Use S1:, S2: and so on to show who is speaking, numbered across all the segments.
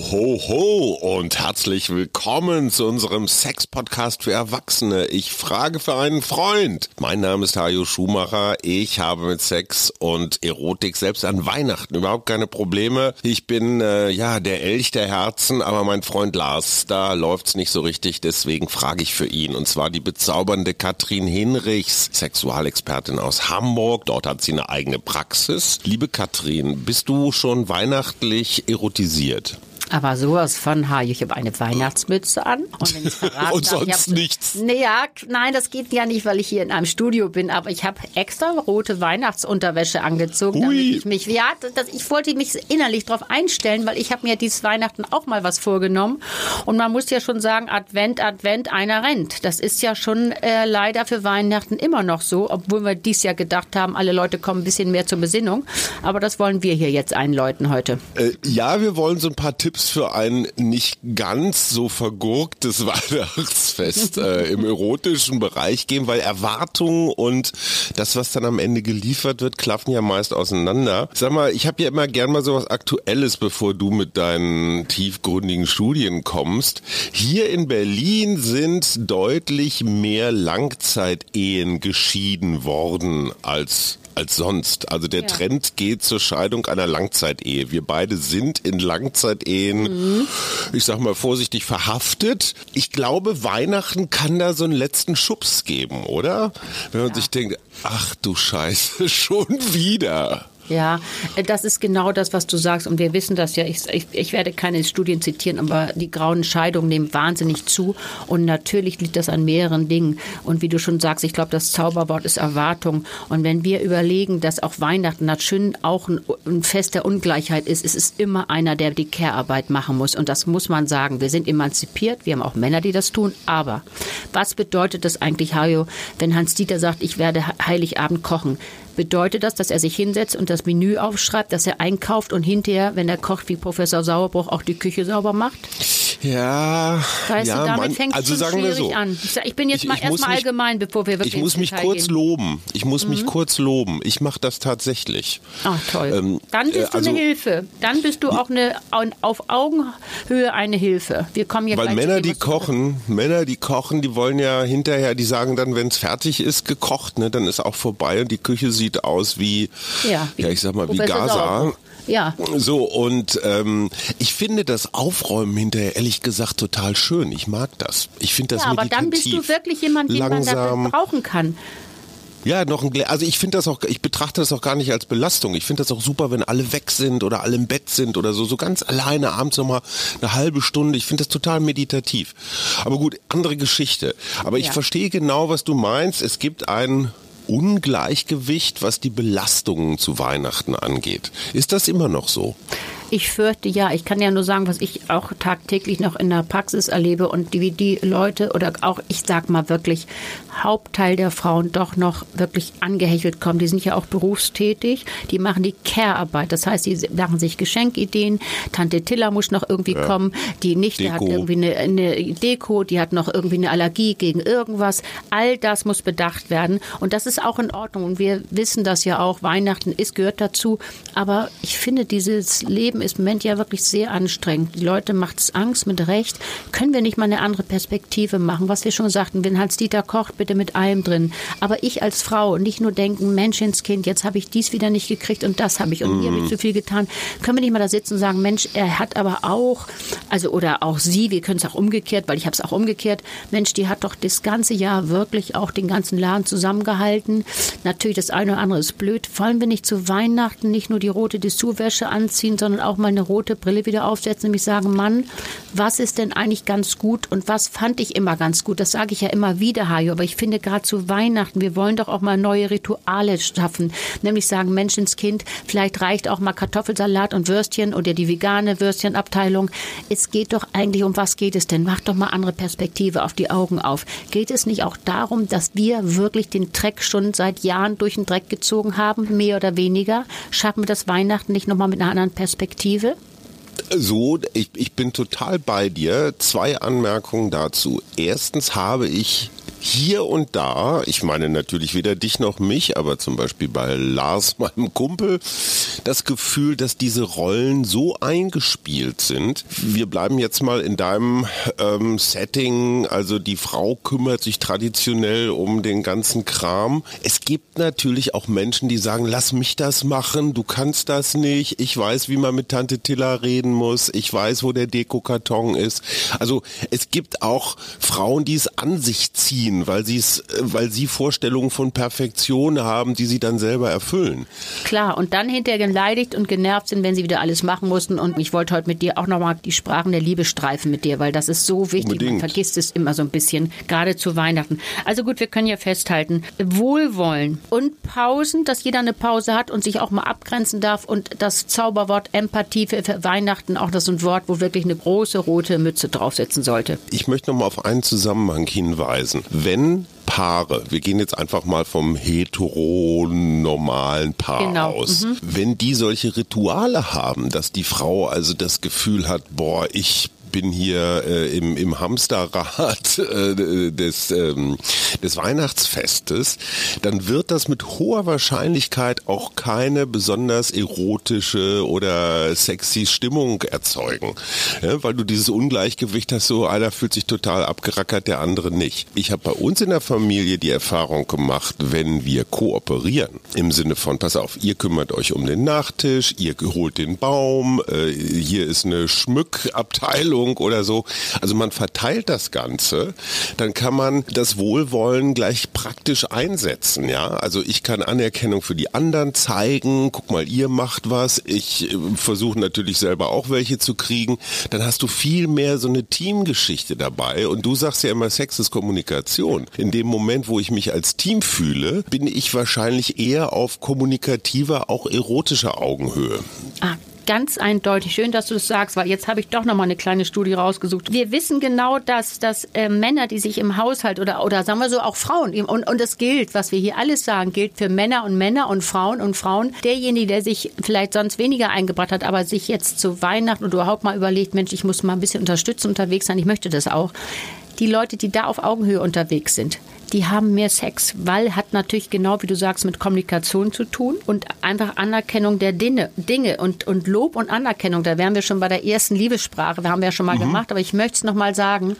S1: ho, ho und herzlich willkommen zu unserem Sex-Podcast für Erwachsene. Ich frage für einen Freund. Mein Name ist Hajo Schumacher. Ich habe mit Sex und Erotik selbst an Weihnachten überhaupt keine Probleme. Ich bin, äh, ja, der Elch der Herzen, aber mein Freund Lars, da läuft's nicht so richtig, deswegen frage ich für ihn. Und zwar die bezaubernde Katrin Hinrichs, Sexualexpertin aus Hamburg. Dort hat sie eine eigene Praxis. Liebe Katrin, bist du schon weihnachtlich erotisiert?
S2: Aber sowas von, ha, ich habe eine Weihnachtsmütze an.
S1: Und, wenn ich verraten und sonst darf, nichts.
S2: Naja, nein, das geht ja nicht, weil ich hier in einem Studio bin. Aber ich habe extra rote Weihnachtsunterwäsche angezogen, Ui. damit ich mich, ja, das, ich wollte mich innerlich darauf einstellen, weil ich habe mir dieses Weihnachten auch mal was vorgenommen. Und man muss ja schon sagen, Advent, Advent, einer rennt. Das ist ja schon äh, leider für Weihnachten immer noch so, obwohl wir dies Jahr gedacht haben, alle Leute kommen ein bisschen mehr zur Besinnung. Aber das wollen wir hier jetzt einläuten heute.
S1: Äh, ja, wir wollen so ein paar Tipps Tipps für ein nicht ganz so vergurktes Weihnachtsfest äh, im erotischen Bereich geben, weil Erwartungen und das, was dann am Ende geliefert wird, klaffen ja meist auseinander. Sag mal, ich habe ja immer gern mal so was Aktuelles, bevor du mit deinen tiefgründigen Studien kommst. Hier in Berlin sind deutlich mehr Langzeitehen geschieden worden als als sonst. Also der ja. Trend geht zur Scheidung einer Langzeitehe. Wir beide sind in Langzeitehen, mhm. ich sag mal vorsichtig, verhaftet. Ich glaube, Weihnachten kann da so einen letzten Schubs geben, oder? Wenn man ja. sich denkt, ach du Scheiße, schon wieder.
S2: Ja, äh, das ist genau das, was du sagst. Und wir wissen das ja. Ich, ich, ich, werde keine Studien zitieren, aber die grauen Scheidungen nehmen wahnsinnig zu. Und natürlich liegt das an mehreren Dingen. Und wie du schon sagst, ich glaube, das Zauberwort ist Erwartung. Und wenn wir überlegen, dass auch Weihnachten natürlich auch ein, ein Fest der Ungleichheit ist, es ist immer einer, der die Care-Arbeit machen muss. Und das muss man sagen. Wir sind emanzipiert. Wir haben auch Männer, die das tun. Aber was bedeutet das eigentlich, Hajo, wenn Hans Dieter sagt, ich werde Heiligabend kochen? Bedeutet das, dass er sich hinsetzt und das Menü aufschreibt, dass er einkauft und hinterher, wenn er kocht wie Professor Sauerbruch, auch die Küche sauber macht?
S1: Ja,
S2: weißt
S1: ja,
S2: du, damit fängt also schon sagen wir so. an. Ich bin jetzt ich, mal erstmal allgemein, bevor wir wirklich
S1: Ich muss mich kurz
S2: gehen.
S1: loben. Ich muss mhm. mich kurz loben. Ich mache das tatsächlich.
S2: Ach toll. Ähm, Dann bist äh, du also, eine Hilfe. Dann bist du auch eine auf Augenhöhe eine Hilfe. Wir kommen
S1: hier Weil Männer, die kochen, Männer, die kochen, die wollen ja hinterher, die sagen dann, wenn es fertig ist, gekocht, ne, dann ist auch vorbei und die Küche sieht aus wie, ja, wie ja ich sag mal, wie Gaza.
S2: Ja.
S1: So, und ähm, ich finde das Aufräumen hinterher ehrlich gesagt total schön. Ich mag das. Ich finde das ja,
S2: aber dann bist du wirklich jemand, den langsam, man dafür brauchen kann.
S1: Ja, noch ein also ich finde das auch, ich betrachte das auch gar nicht als Belastung. Ich finde das auch super, wenn alle weg sind oder alle im Bett sind oder so, so ganz alleine abends nochmal eine halbe Stunde. Ich finde das total meditativ. Aber gut, andere Geschichte. Aber ja. ich verstehe genau, was du meinst. Es gibt einen Ungleichgewicht, was die Belastungen zu Weihnachten angeht. Ist das immer noch so?
S2: Ich fürchte ja. Ich kann ja nur sagen, was ich auch tagtäglich noch in der Praxis erlebe und wie die Leute oder auch, ich sag mal wirklich, Hauptteil der Frauen doch noch wirklich angehechelt kommen. Die sind ja auch berufstätig. Die machen die Care-Arbeit. Das heißt, die machen sich Geschenkideen. Tante Tilla muss noch irgendwie ja. kommen. Die Nichte Deko. hat irgendwie eine, eine Deko. Die hat noch irgendwie eine Allergie gegen irgendwas. All das muss bedacht werden. Und das ist auch in Ordnung. Und wir wissen das ja auch. Weihnachten ist, gehört dazu. Aber ich finde, dieses Leben Leben ist im Moment ja wirklich sehr anstrengend. Die Leute macht es Angst mit Recht. Können wir nicht mal eine andere Perspektive machen? Was wir schon sagten, wenn Hans-Dieter kocht, bitte mit allem drin. Aber ich als Frau nicht nur denken, Menschenskind, jetzt habe ich dies wieder nicht gekriegt und das habe ich und mir habe ich zu viel getan. Können wir nicht mal da sitzen und sagen, Mensch, er hat aber auch, also oder auch sie, wir können es auch umgekehrt, weil ich habe es auch umgekehrt. Mensch, die hat doch das ganze Jahr wirklich auch den ganzen Laden zusammengehalten. Natürlich das eine oder andere ist blöd. Wollen wir nicht zu Weihnachten nicht nur die rote Dessous-Wäsche anziehen, sondern auch mal eine rote Brille wieder aufsetzen und mich sagen, Mann, was ist denn eigentlich ganz gut und was fand ich immer ganz gut? Das sage ich ja immer wieder, Hajo, aber ich finde gerade zu Weihnachten, wir wollen doch auch mal neue Rituale schaffen, nämlich sagen, Menschenskind, vielleicht reicht auch mal Kartoffelsalat und Würstchen oder die vegane Würstchenabteilung. Es geht doch eigentlich, um was geht es denn? Mach doch mal andere Perspektive auf die Augen auf. Geht es nicht auch darum, dass wir wirklich den Dreck schon seit Jahren durch den Dreck gezogen haben, mehr oder weniger? Schaffen wir das Weihnachten nicht nochmal mit einer anderen Perspektive? Perspektive?
S1: So, ich, ich bin total bei dir. Zwei Anmerkungen dazu. Erstens habe ich hier und da, ich meine natürlich weder dich noch mich, aber zum Beispiel bei Lars, meinem Kumpel, das Gefühl, dass diese Rollen so eingespielt sind. Wir bleiben jetzt mal in deinem ähm, Setting, also die Frau kümmert sich traditionell um den ganzen Kram. Es gibt natürlich auch Menschen, die sagen, lass mich das machen, du kannst das nicht, ich weiß, wie man mit Tante Tilla reden muss, ich weiß, wo der Dekokarton ist. Also es gibt auch Frauen, die es an sich ziehen ziehen, weil sie es, weil sie Vorstellungen von Perfektion haben, die sie dann selber erfüllen.
S2: Klar, und dann hinterher geleidigt und genervt sind, wenn sie wieder alles machen mussten. Und ich wollte heute mit dir auch nochmal die Sprachen der Liebe streifen mit dir, weil das ist so wichtig. Unbedingt. Man vergisst es immer so ein bisschen, gerade zu Weihnachten. Also gut, wir können ja festhalten, Wohlwollen und Pausen, dass jeder eine Pause hat und sich auch mal abgrenzen darf und das Zauberwort Empathie für Weihnachten, auch das ist ein Wort, wo wirklich eine große rote Mütze draufsetzen sollte.
S1: Ich möchte nochmal auf einen Zusammenhang hinweisen wenn Paare, wir gehen jetzt einfach mal vom heteronormalen Paar genau. aus, mhm. wenn die solche Rituale haben, dass die Frau also das Gefühl hat, boah, ich bin hier äh, im, im Hamsterrad äh, des, ähm, des Weihnachtsfestes, dann wird das mit hoher Wahrscheinlichkeit auch keine besonders erotische oder sexy Stimmung erzeugen. Ja, weil du dieses Ungleichgewicht hast, so einer fühlt sich total abgerackert, der andere nicht. Ich habe bei uns in der Familie die Erfahrung gemacht, wenn wir kooperieren, im Sinne von, pass auf, ihr kümmert euch um den Nachtisch, ihr holt den Baum, äh, hier ist eine Schmückabteilung, Versicherung oder so. Also man verteilt das Ganze, dann kann man das Wohlwollen gleich praktisch einsetzen, ja. Also ich kann Anerkennung für die anderen zeigen, guck mal, ihr macht was, ich äh, versuche natürlich selber auch welche zu kriegen, dann hast du viel mehr so eine Teamgeschichte dabei und du sagst ja immer, Sex ist Kommunikation. In dem Moment, wo ich mich als Team fühle, bin ich wahrscheinlich eher auf kommunikativer, auch erotischer Augenhöhe.
S2: Ah, ganz eindeutig. Schön, dass du das sagst, weil jetzt habe ich doch noch mal eine kleine Studie rausgesucht. Wir wissen genau, dass, dass äh, Männer, die sich im Haushalt oder, oder sagen wir so auch Frauen, und, und das gilt, was wir hier alles sagen, gilt für Männer und Männer und Frauen und Frauen. Derjenige, der sich vielleicht sonst weniger eingebracht hat, aber sich jetzt zu Weihnachten und überhaupt mal überlegt, Mensch, ich muss mal ein bisschen unterstützen unterwegs sein, ich möchte das auch. Die Leute, die da auf Augenhöhe unterwegs sind, die haben mehr Sex, weil hat natürlich genau wie du sagst mit Kommunikation zu tun und einfach Anerkennung der Dinge, Dinge und, und Lob und Anerkennung. Da wären wir schon bei der ersten Liebessprache, da haben wir ja schon mal mhm. gemacht, aber ich möchte es nochmal sagen.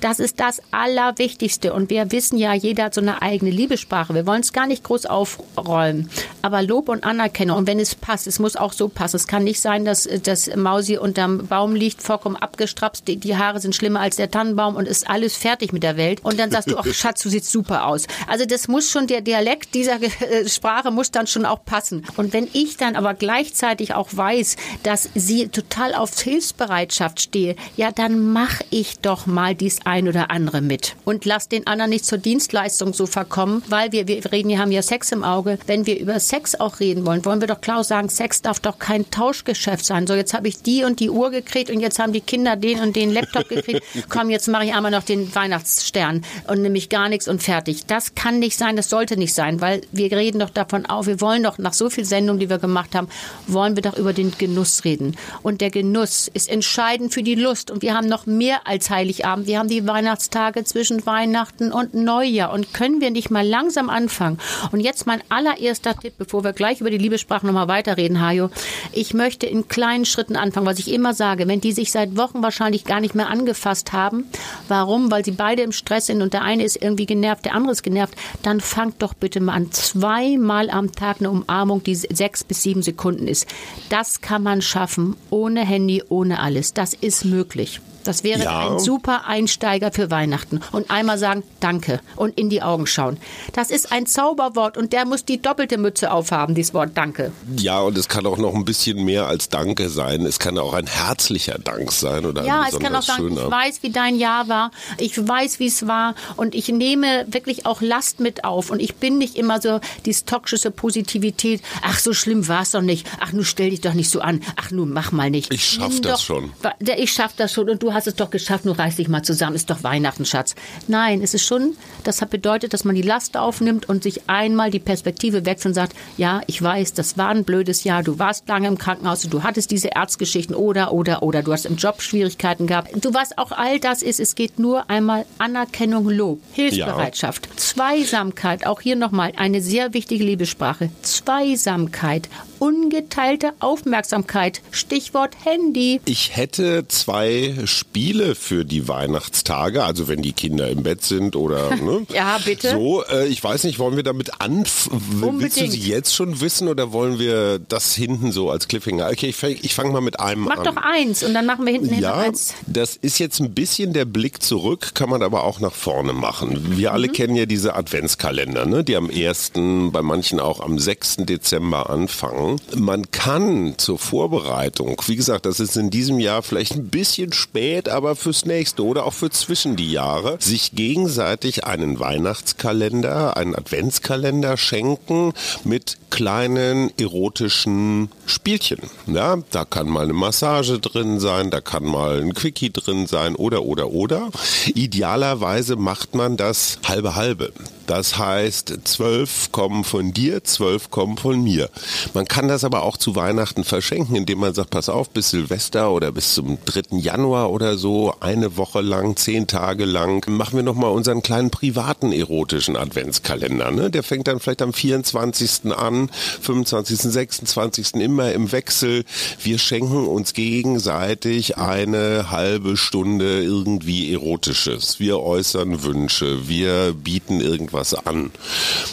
S2: Das ist das Allerwichtigste. Und wir wissen ja, jeder hat so eine eigene Liebessprache. Wir wollen es gar nicht groß aufräumen. Aber Lob und Anerkennung. Und wenn es passt, es muss auch so passen. Es kann nicht sein, dass das Mausi unterm Baum liegt, vollkommen abgestrapst. Die, die Haare sind schlimmer als der Tannenbaum und ist alles fertig mit der Welt. Und dann sagst du, ach Schatz, du siehst super aus. Also das muss schon, der Dialekt dieser äh, Sprache muss dann schon auch passen. Und wenn ich dann aber gleichzeitig auch weiß, dass sie total auf Hilfsbereitschaft stehe, ja, dann mache ich doch mal dies ein oder andere mit. Und lass den anderen nicht zur Dienstleistung so verkommen, weil wir, wir reden, wir haben ja Sex im Auge. Wenn wir über Sex auch reden wollen, wollen wir doch klar sagen, Sex darf doch kein Tauschgeschäft sein. So, jetzt habe ich die und die Uhr gekriegt und jetzt haben die Kinder den und den Laptop gekriegt. Komm, jetzt mache ich einmal noch den Weihnachtsstern und nämlich gar nichts und fertig. Das kann nicht sein, das sollte nicht sein, weil wir reden doch davon auf, wir wollen doch nach so viel Sendungen, die wir gemacht haben, wollen wir doch über den Genuss reden. Und der Genuss ist entscheidend für die Lust. Und wir haben noch mehr als Heiligabend. Wir haben die die Weihnachtstage zwischen Weihnachten und Neujahr. Und können wir nicht mal langsam anfangen? Und jetzt mein allererster Tipp, bevor wir gleich über die Liebessprache nochmal weiterreden, Hajo. Ich möchte in kleinen Schritten anfangen, was ich immer sage. Wenn die sich seit Wochen wahrscheinlich gar nicht mehr angefasst haben, warum? Weil sie beide im Stress sind und der eine ist irgendwie genervt, der andere ist genervt, dann fangt doch bitte mal an. Zweimal am Tag eine Umarmung, die sechs bis sieben Sekunden ist. Das kann man schaffen, ohne Handy, ohne alles. Das ist möglich. Das wäre ja. ein super Einsteiger für Weihnachten. Und einmal sagen Danke und in die Augen schauen. Das ist ein Zauberwort und der muss die doppelte Mütze aufhaben, dieses Wort Danke.
S1: Ja, und es kann auch noch ein bisschen mehr als Danke sein. Es kann auch ein herzlicher Dank sein oder
S2: Ja, es kann auch sagen, schöner. ich weiß, wie dein Jahr war. Ich weiß, wie es war und ich nehme wirklich auch Last mit auf und ich bin nicht immer so diese toxische Positivität. Ach, so schlimm war es doch nicht. Ach, nun stell dich doch nicht so an. Ach, nun mach mal nicht.
S1: Ich schaff Nimm das doch, schon.
S2: Ich schaff das schon und du hast hast es doch geschafft, nur reiß dich mal zusammen, ist doch Weihnachten, Schatz. Nein, es ist schon, das hat bedeutet, dass man die Last aufnimmt und sich einmal die Perspektive wechselt und sagt, ja, ich weiß, das war ein blödes Jahr, du warst lange im Krankenhaus, du hattest diese Erzgeschichten oder, oder, oder, du hast im Job Schwierigkeiten gehabt. Du was auch all das ist, es geht nur einmal Anerkennung, Lob, Hilfsbereitschaft, ja. Zweisamkeit, auch hier nochmal eine sehr wichtige Liebessprache. Zweisamkeit, ungeteilte Aufmerksamkeit. Stichwort Handy.
S1: Ich hätte zwei Spiele für die Weihnachtstage, also wenn die Kinder im Bett sind oder
S2: ne? ja bitte.
S1: So, äh, ich weiß nicht, wollen wir damit anfangen? Willst du sie jetzt schon wissen oder wollen wir das hinten so als Cliffhanger? Okay, ich fange fang mal mit einem
S2: Mach
S1: an.
S2: Mach doch eins und dann machen wir hinten
S1: ja, eins. Das ist jetzt ein bisschen der Blick zurück, kann man aber auch nach vorne machen. Wir alle mhm. kennen ja diese Adventskalender, ne? die am 1., bei manchen auch am 6. Dezember anfangen. Man kann zur Vorbereitung, wie gesagt, das ist in diesem Jahr vielleicht ein bisschen spät, aber fürs nächste oder auch für zwischen die Jahre, sich gegenseitig einen Weihnachtskalender, einen Adventskalender schenken mit kleinen erotischen Spielchen. Ja, da kann mal eine Massage drin sein, da kann mal ein Quickie drin sein oder oder oder. Idealerweise macht man das halbe halbe. Das heißt, zwölf kommen von dir, zwölf kommen von mir. Man kann das aber auch zu Weihnachten verschenken, indem man sagt, pass auf, bis Silvester oder bis zum 3. Januar oder so, eine Woche lang, zehn Tage lang, machen wir nochmal unseren kleinen privaten erotischen Adventskalender. Ne? Der fängt dann vielleicht am 24. an, 25., 26. immer im Wechsel. Wir schenken uns gegenseitig eine halbe Stunde irgendwie Erotisches. Wir äußern Wünsche, wir bieten irgendwas was an.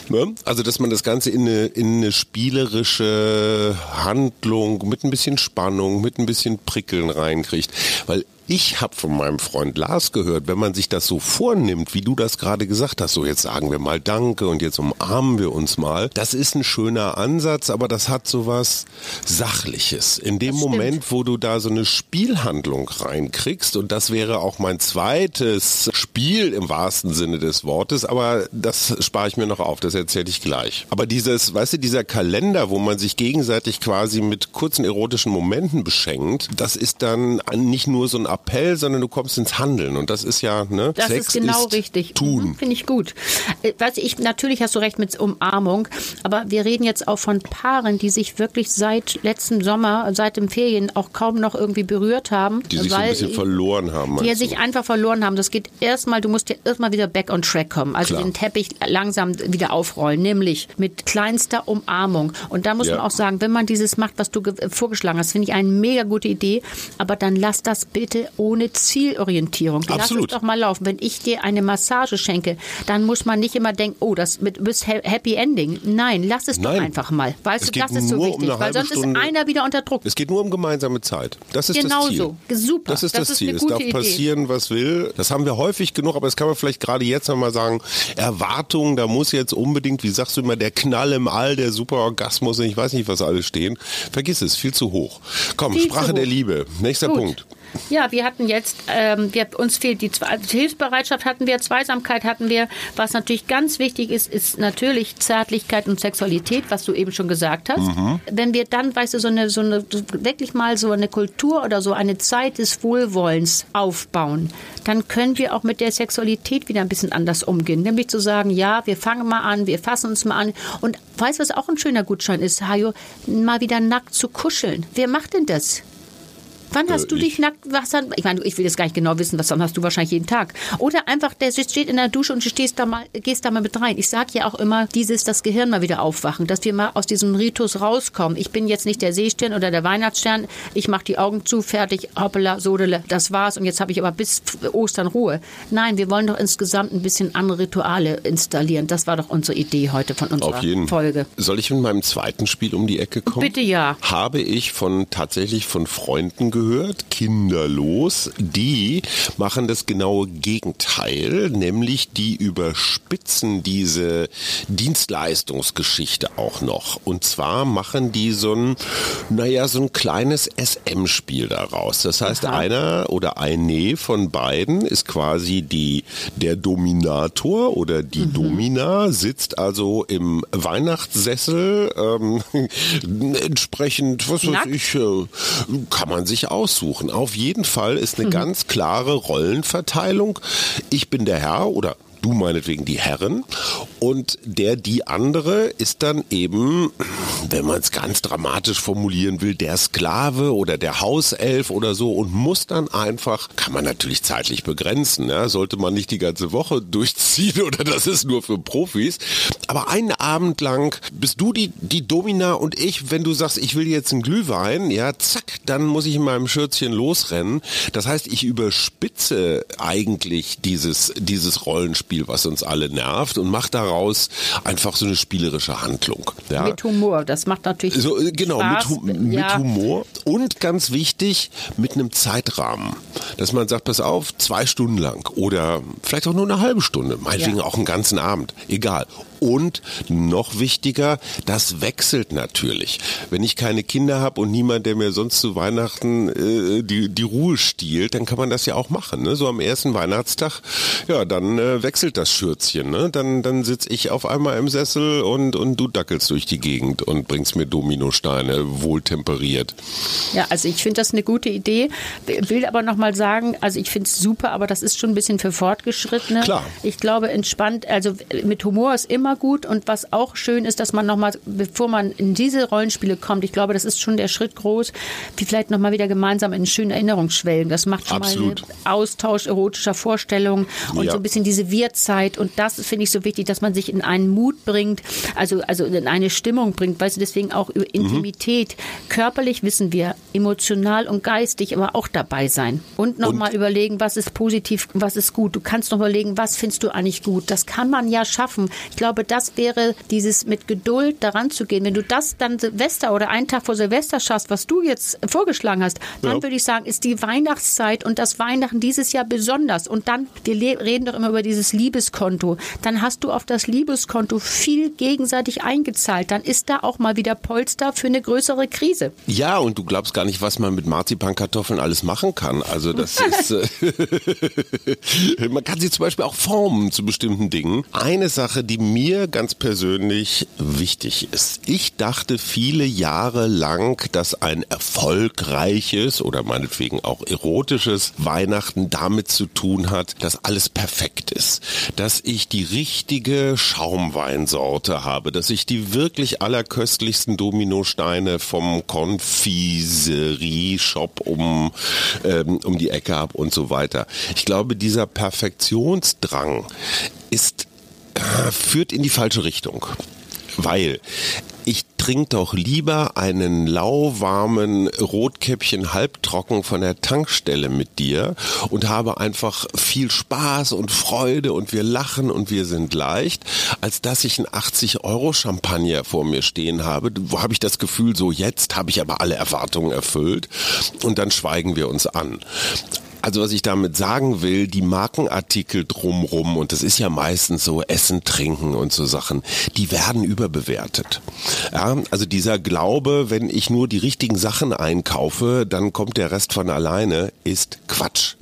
S1: Ne? Also, dass man das Ganze in eine, in eine spielerische Handlung mit ein bisschen Spannung, mit ein bisschen Prickeln reinkriegt. Weil ich habe von meinem Freund Lars gehört, wenn man sich das so vornimmt, wie du das gerade gesagt hast, so jetzt sagen wir mal Danke und jetzt umarmen wir uns mal, das ist ein schöner Ansatz, aber das hat so was Sachliches. In dem Moment, wo du da so eine Spielhandlung reinkriegst, und das wäre auch mein zweites Spiel im wahrsten Sinne des Wortes, aber das spare ich mir noch auf, das erzähle ich gleich. Aber dieses, weißt du, dieser Kalender, wo man sich gegenseitig quasi mit kurzen erotischen Momenten beschenkt, das ist dann nicht nur so ein Appell, sondern du kommst ins Handeln. Und das ist ja, ne?
S2: Das
S1: Sex
S2: ist genau
S1: ist
S2: richtig.
S1: Tun.
S2: Mhm, Finde ich gut. Äh, weißt ich, natürlich hast du recht mit Umarmung, aber wir reden jetzt auch von Paaren, die sich wirklich seit letztem Sommer, seit dem Ferien auch kaum noch irgendwie berührt haben.
S1: Die sich
S2: weil,
S1: so ein bisschen verloren haben.
S2: Die sich einfach verloren haben. Das geht erstmal, du musst ja erstmal wieder back on track kommen. Also
S1: Klar.
S2: den Teppich langsam wieder aufrollen, nämlich mit kleinster Umarmung. Und da muss ja. man auch sagen, wenn man dieses macht, was du vorgeschlagen hast, finde ich eine mega gute Idee, aber dann lass das bitte ohne Zielorientierung.
S1: Absolut.
S2: Lass es doch mal laufen. Wenn ich dir eine Massage schenke, dann muss man nicht immer denken, oh, das wird Happy Ending. Nein, lass es
S1: Nein.
S2: doch einfach mal. Weißt
S1: es
S2: du, das ist so wichtig,
S1: um
S2: weil sonst
S1: Stunde.
S2: ist einer wieder unter Druck.
S1: Es geht nur um gemeinsame Zeit. Das ist
S2: genau
S1: das Ziel.
S2: so. Super.
S1: Das ist
S2: das,
S1: das,
S2: ist
S1: Ziel. Es darf
S2: Idee.
S1: passieren, was will. Das haben wir häufig genug, aber das kann man vielleicht gerade jetzt nochmal sagen. Erwartungen, da muss jetzt unbedingt, wie sagst du immer, der Knall im All, der Superorgasmus, ich weiß nicht, was alles stehen. Vergiss es, viel zu hoch. Komm,
S2: Viel
S1: Sprache der. Liebe. Nächster
S2: Gut.
S1: Punkt.
S2: Ja, wir hatten jetzt, ähm, wir, uns fehlt die Zwe- Hilfsbereitschaft hatten wir, Zweisamkeit hatten wir. Was natürlich ganz wichtig ist, ist natürlich Zärtlichkeit und Sexualität, was du eben schon gesagt hast. Wenn wir dann, weißt du, so eine, so eine, wirklich mal so eine Kultur oder so eine Zeit des Wohlwollens aufbauen, dann können wir auch mit der Sexualität wieder ein bisschen anders umgehen. Nämlich zu sagen, ja, wir fangen mal an, wir fassen uns mal an. Und weißt du, was auch ein schöner Gutschein ist, Hajo? Mal wieder nackt zu kuscheln. Wer macht denn das? Wann hast
S1: Äh,
S2: du dich
S1: ich.
S2: nackt, was dann, ich meine, ich will jetzt gar nicht genau wissen, was dann hast du wahrscheinlich jeden Tag. Oder einfach, der steht in der Dusche und du stehst da mal, gehst da mal mit rein. Ich sage ja auch immer, dieses, das Gehirn mal wieder aufwachen, dass wir mal aus diesem Ritus rauskommen. Ich bin jetzt nicht der Seestern oder der Weihnachtsstern, ich mache die Augen zu, fertig, hoppala, sodele, das war's und jetzt habe ich aber bis Ostern Ruhe. Nein, wir wollen doch insgesamt ein bisschen andere Rituale installieren. Das war doch unsere Idee heute von unserer
S1: Auf jeden
S2: Folge.
S1: Soll ich mit meinem zweiten Spiel um die Ecke kommen?
S2: Bitte ja.
S1: Habe ich von tatsächlich von Freunden gehört, kinderlos, die machen das genaue Gegenteil, nämlich die überspitzen diese Dienstleistungsgeschichte auch noch. Und zwar machen die so ein, naja, so ein kleines SM-Spiel daraus. Das heißt,
S2: Aha.
S1: einer oder eine von beiden ist quasi die, der Dominator oder die Domina, sitzt also im Weihnachtssessel, ähm, entsprechend, was weiß
S2: Nackt?
S1: ich, äh, kann man sich sich aussuchen. Auf jeden Fall ist eine mhm. ganz klare Rollenverteilung. Ich bin der Herr oder du meinetwegen die Herren und der, die andere ist dann eben, wenn man es ganz dramatisch formulieren will, der Sklave oder der Hauself oder so und muss dann einfach, kann man natürlich zeitlich begrenzen, ja? sollte man nicht die ganze Woche durchziehen oder das ist nur für Profis, aber einen Abend lang bist du die, die Domina und ich, wenn du sagst, ich will jetzt einen Glühwein, ja, zack, dann muss ich in meinem Schürzchen losrennen. Das heißt, ich überspitze eigentlich dieses, dieses Rollenspiel Spiel, was uns alle nervt und macht daraus einfach so eine spielerische Handlung.
S2: Ja. Mit Humor, das macht natürlich
S1: so, äh, Genau, Spaß. mit, mit ja. Humor und ganz wichtig, mit einem Zeitrahmen. Dass man sagt, pass auf, zwei Stunden lang oder vielleicht auch nur eine halbe Stunde, meinetwegen ja. auch einen ganzen Abend, egal. Und noch wichtiger, das wechselt natürlich. Wenn ich keine Kinder habe und niemand, der mir sonst zu Weihnachten äh, die, die Ruhe stiehlt, dann kann man das ja auch machen. Ne? So am ersten Weihnachtstag, ja, dann äh, wechselt das Schürzchen. Ne? Dann, dann sitze ich auf einmal im Sessel und, und du dackelst durch die Gegend und bringst mir Dominosteine wohltemperiert.
S2: Ja, also ich finde das eine gute Idee. Will aber nochmal sagen, also ich finde es super, aber das ist schon ein bisschen für Fortgeschrittene.
S1: Klar.
S2: Ich glaube, entspannt, also mit Humor ist immer immer gut. Und was auch schön ist, dass man nochmal, bevor man in diese Rollenspiele kommt, ich glaube, das ist schon der Schritt groß, wie vielleicht nochmal wieder gemeinsam in schönen Erinnerungsschwellen. Das macht schon Absolut. mal einen Austausch erotischer Vorstellungen und ja. so ein bisschen diese Wirtzeit. Und das finde ich so wichtig, dass man sich in einen Mut bringt, also, also in eine Stimmung bringt. Weißt du, deswegen auch über Intimität. Mhm. Körperlich wissen wir, emotional und geistig aber auch dabei sein. Und nochmal überlegen, was ist positiv, was ist gut. Du kannst noch überlegen, was findest du eigentlich gut. Das kann man ja schaffen. Ich glaube, glaube, das wäre dieses mit Geduld daran zu gehen. Wenn du das dann Silvester oder einen Tag vor Silvester schaffst, was du jetzt vorgeschlagen hast, dann ja. würde ich sagen, ist die Weihnachtszeit und das Weihnachten dieses Jahr besonders. Und dann, wir reden doch immer über dieses Liebeskonto. Dann hast du auf das Liebeskonto viel gegenseitig eingezahlt. Dann ist da auch mal wieder Polster für eine größere Krise.
S1: Ja, und du glaubst gar nicht, was man mit Marzipankartoffeln alles machen kann. Also das ist, äh, man kann sie zum Beispiel auch formen zu bestimmten Dingen. Eine Sache, die mir mir ganz persönlich wichtig ist. Ich dachte viele Jahre lang, dass ein erfolgreiches oder meinetwegen auch erotisches Weihnachten damit zu tun hat, dass alles perfekt ist. Dass ich die richtige Schaumweinsorte habe, dass ich die wirklich allerköstlichsten Dominosteine vom Konfiserie-Shop um, ähm, um die Ecke habe und so weiter. Ich glaube, dieser Perfektionsdrang ist führt in die falsche Richtung. Weil ich trinke doch lieber einen lauwarmen Rotkäppchen halbtrocken von der Tankstelle mit dir und habe einfach viel Spaß und Freude und wir lachen und wir sind leicht, als dass ich einen 80 Euro Champagner vor mir stehen habe. Wo habe ich das Gefühl, so jetzt habe ich aber alle Erwartungen erfüllt und dann schweigen wir uns an. Also was ich damit sagen will, die Markenartikel drumrum, und das ist ja meistens so Essen, Trinken und so Sachen, die werden überbewertet. Ja, also dieser Glaube, wenn ich nur die richtigen Sachen einkaufe, dann kommt der Rest von alleine, ist Quatsch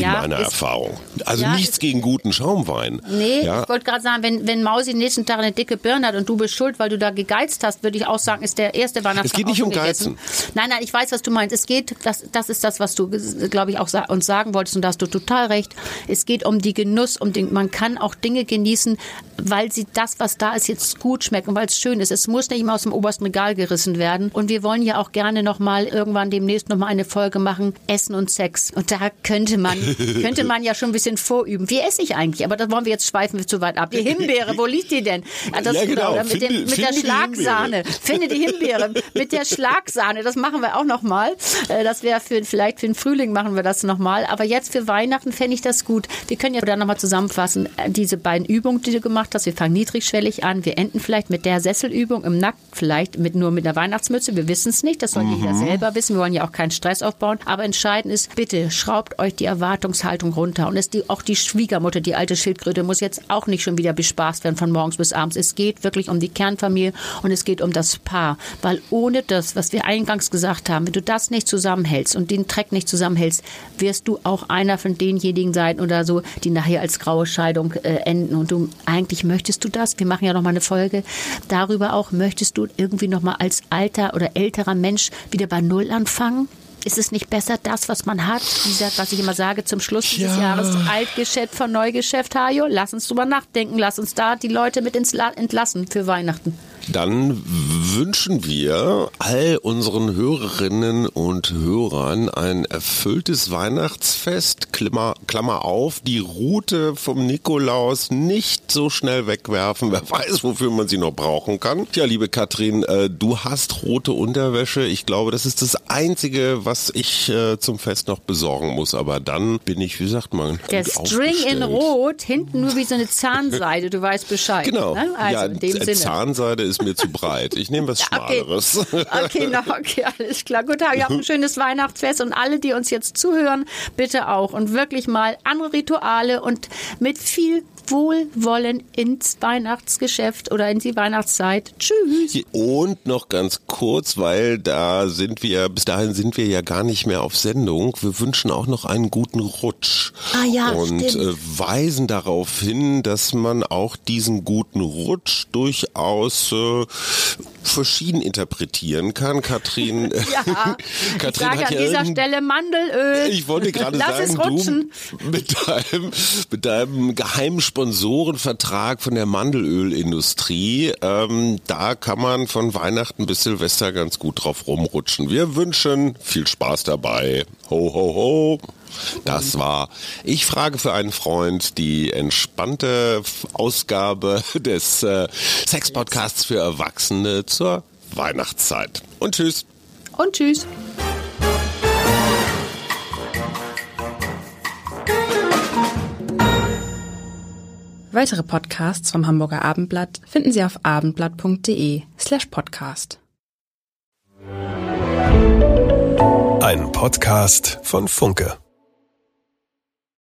S1: in ja, meiner ist, Erfahrung. Also ja, nichts gegen guten Schaumwein.
S2: Nee, ja. ich wollte gerade sagen, wenn, wenn Mausi nächsten Tag eine dicke Birne hat und du bist schuld, weil du da gegeizt hast, würde ich auch sagen, ist der erste Weihnachtsmann.
S1: Es geht nicht um Geizen.
S2: Nein, nein, ich weiß, was du meinst. Es geht, das, das ist das, was du, glaube ich, auch uns sagen wolltest und da hast du total recht. Es geht um die Genuss, um den, man kann auch Dinge genießen, weil sie das, was da ist, jetzt gut schmeckt und weil es schön ist. Es muss nicht immer aus dem obersten Regal gerissen werden. Und wir wollen ja auch gerne nochmal irgendwann demnächst nochmal eine Folge machen, Essen und Sex. Und da könnte man könnte man ja schon ein bisschen vorüben. Wie esse ich eigentlich? Aber da wollen wir jetzt schweifen wir zu weit ab. Die Himbeere, wo liegt die denn?
S1: Das, ja, genau.
S2: Mit, finde, dem, mit der Schlagsahne. Finde die Himbeere mit der Schlagsahne. Das machen wir auch nochmal. Äh, das wäre für, vielleicht für den Frühling machen wir das nochmal. Aber jetzt für Weihnachten fände ich das gut. Wir können ja dann nochmal zusammenfassen. Äh, diese beiden Übungen, die du gemacht hast. Wir fangen niedrigschwellig an. Wir enden vielleicht mit der Sesselübung im Nackt. Vielleicht mit, nur mit einer Weihnachtsmütze. Wir wissen es nicht. Das soll mhm. jeder selber wissen. Wir wollen ja auch keinen Stress aufbauen. Aber entscheidend ist, bitte schraubt euch die Erwartungshaltung Erwartungshaltung runter. Und es die, auch die Schwiegermutter, die alte Schildkröte, muss jetzt auch nicht schon wieder bespaßt werden von morgens bis abends. Es geht wirklich um die Kernfamilie und es geht um das Paar. Weil ohne das, was wir eingangs gesagt haben, wenn du das nicht zusammenhältst und den Treck nicht zusammenhältst, wirst du auch einer von denjenigen sein oder so, die nachher als graue Scheidung äh, enden. Und du eigentlich möchtest du das? Wir machen ja noch mal eine Folge darüber auch. Möchtest du irgendwie noch mal als alter oder älterer Mensch wieder bei Null anfangen? Ist es nicht besser, das, was man hat, dieser, was ich immer sage, zum Schluss dieses
S1: Ja.
S2: Jahres, Altgeschäft von Neugeschäft, Hajo, lass uns drüber nachdenken, lass uns da die Leute mit ins La entlassen für Weihnachten.
S1: Dann wünschen wir all unseren Hörerinnen und Hörern ein erfülltes Weihnachtsfest. Klammer, Klammer auf, die Route vom Nikolaus nicht so schnell wegwerfen. Wer weiß, wofür man sie noch brauchen kann. Tja, liebe Katrin, äh, du hast rote Unterwäsche. Ich glaube, das ist das Einzige, was ich äh, zum Fest noch besorgen muss. Aber dann bin ich, wie sagt man,
S2: Der String in. Rot, hinten nur wie so eine Zahnseide, du weißt Bescheid.
S1: Genau.
S2: Ne? Also
S1: ja,
S2: in dem Sinne.
S1: Zahnseide ist mir zu breit. Ich nehme was
S2: Ja, okay.
S1: Schmaleres.
S2: Okay, na, okay, alles klar. Gut, ihr habt ein schönes Weihnachtsfest und alle, die uns jetzt zuhören, bitte auch. Und wirklich mal andere Rituale und mit viel Wohlwollen ins Weihnachtsgeschäft oder in die Weihnachtszeit. Tschüss.
S1: Und noch ganz kurz, weil da sind wir, bis dahin sind wir ja gar nicht mehr auf Sendung. Wir wünschen auch noch einen guten Rutsch.
S2: Ah ja,
S1: Und
S2: stimmt.
S1: äh, weisen darauf hin, dass man auch diesen guten Rutsch durchaus äh, verschieden interpretieren kann. Katrin,
S2: Ja, ich
S1: Katrin
S2: sage
S1: hat
S2: an
S1: ja
S2: dieser Stelle Mandelöl.
S1: Ich wollte gerade
S2: Lass
S1: sagen, du mit deinem, mit deinem geheimen Sponsorenvertrag von der Mandelölindustrie, ähm, da kann man von Weihnachten bis Silvester ganz gut drauf rumrutschen. Wir wünschen viel Spaß dabei. Ho, ho, ho. Das war Ich frage für einen Freund, die entspannte Ausgabe des äh, Sex-Podcasts für Erwachsene zur Weihnachtszeit. Und tschüss.
S2: Und tschüss.
S3: Weitere Podcasts vom Hamburger Abendblatt finden Sie auf abendblatt.de slash podcast.
S4: Ein Podcast von Funke.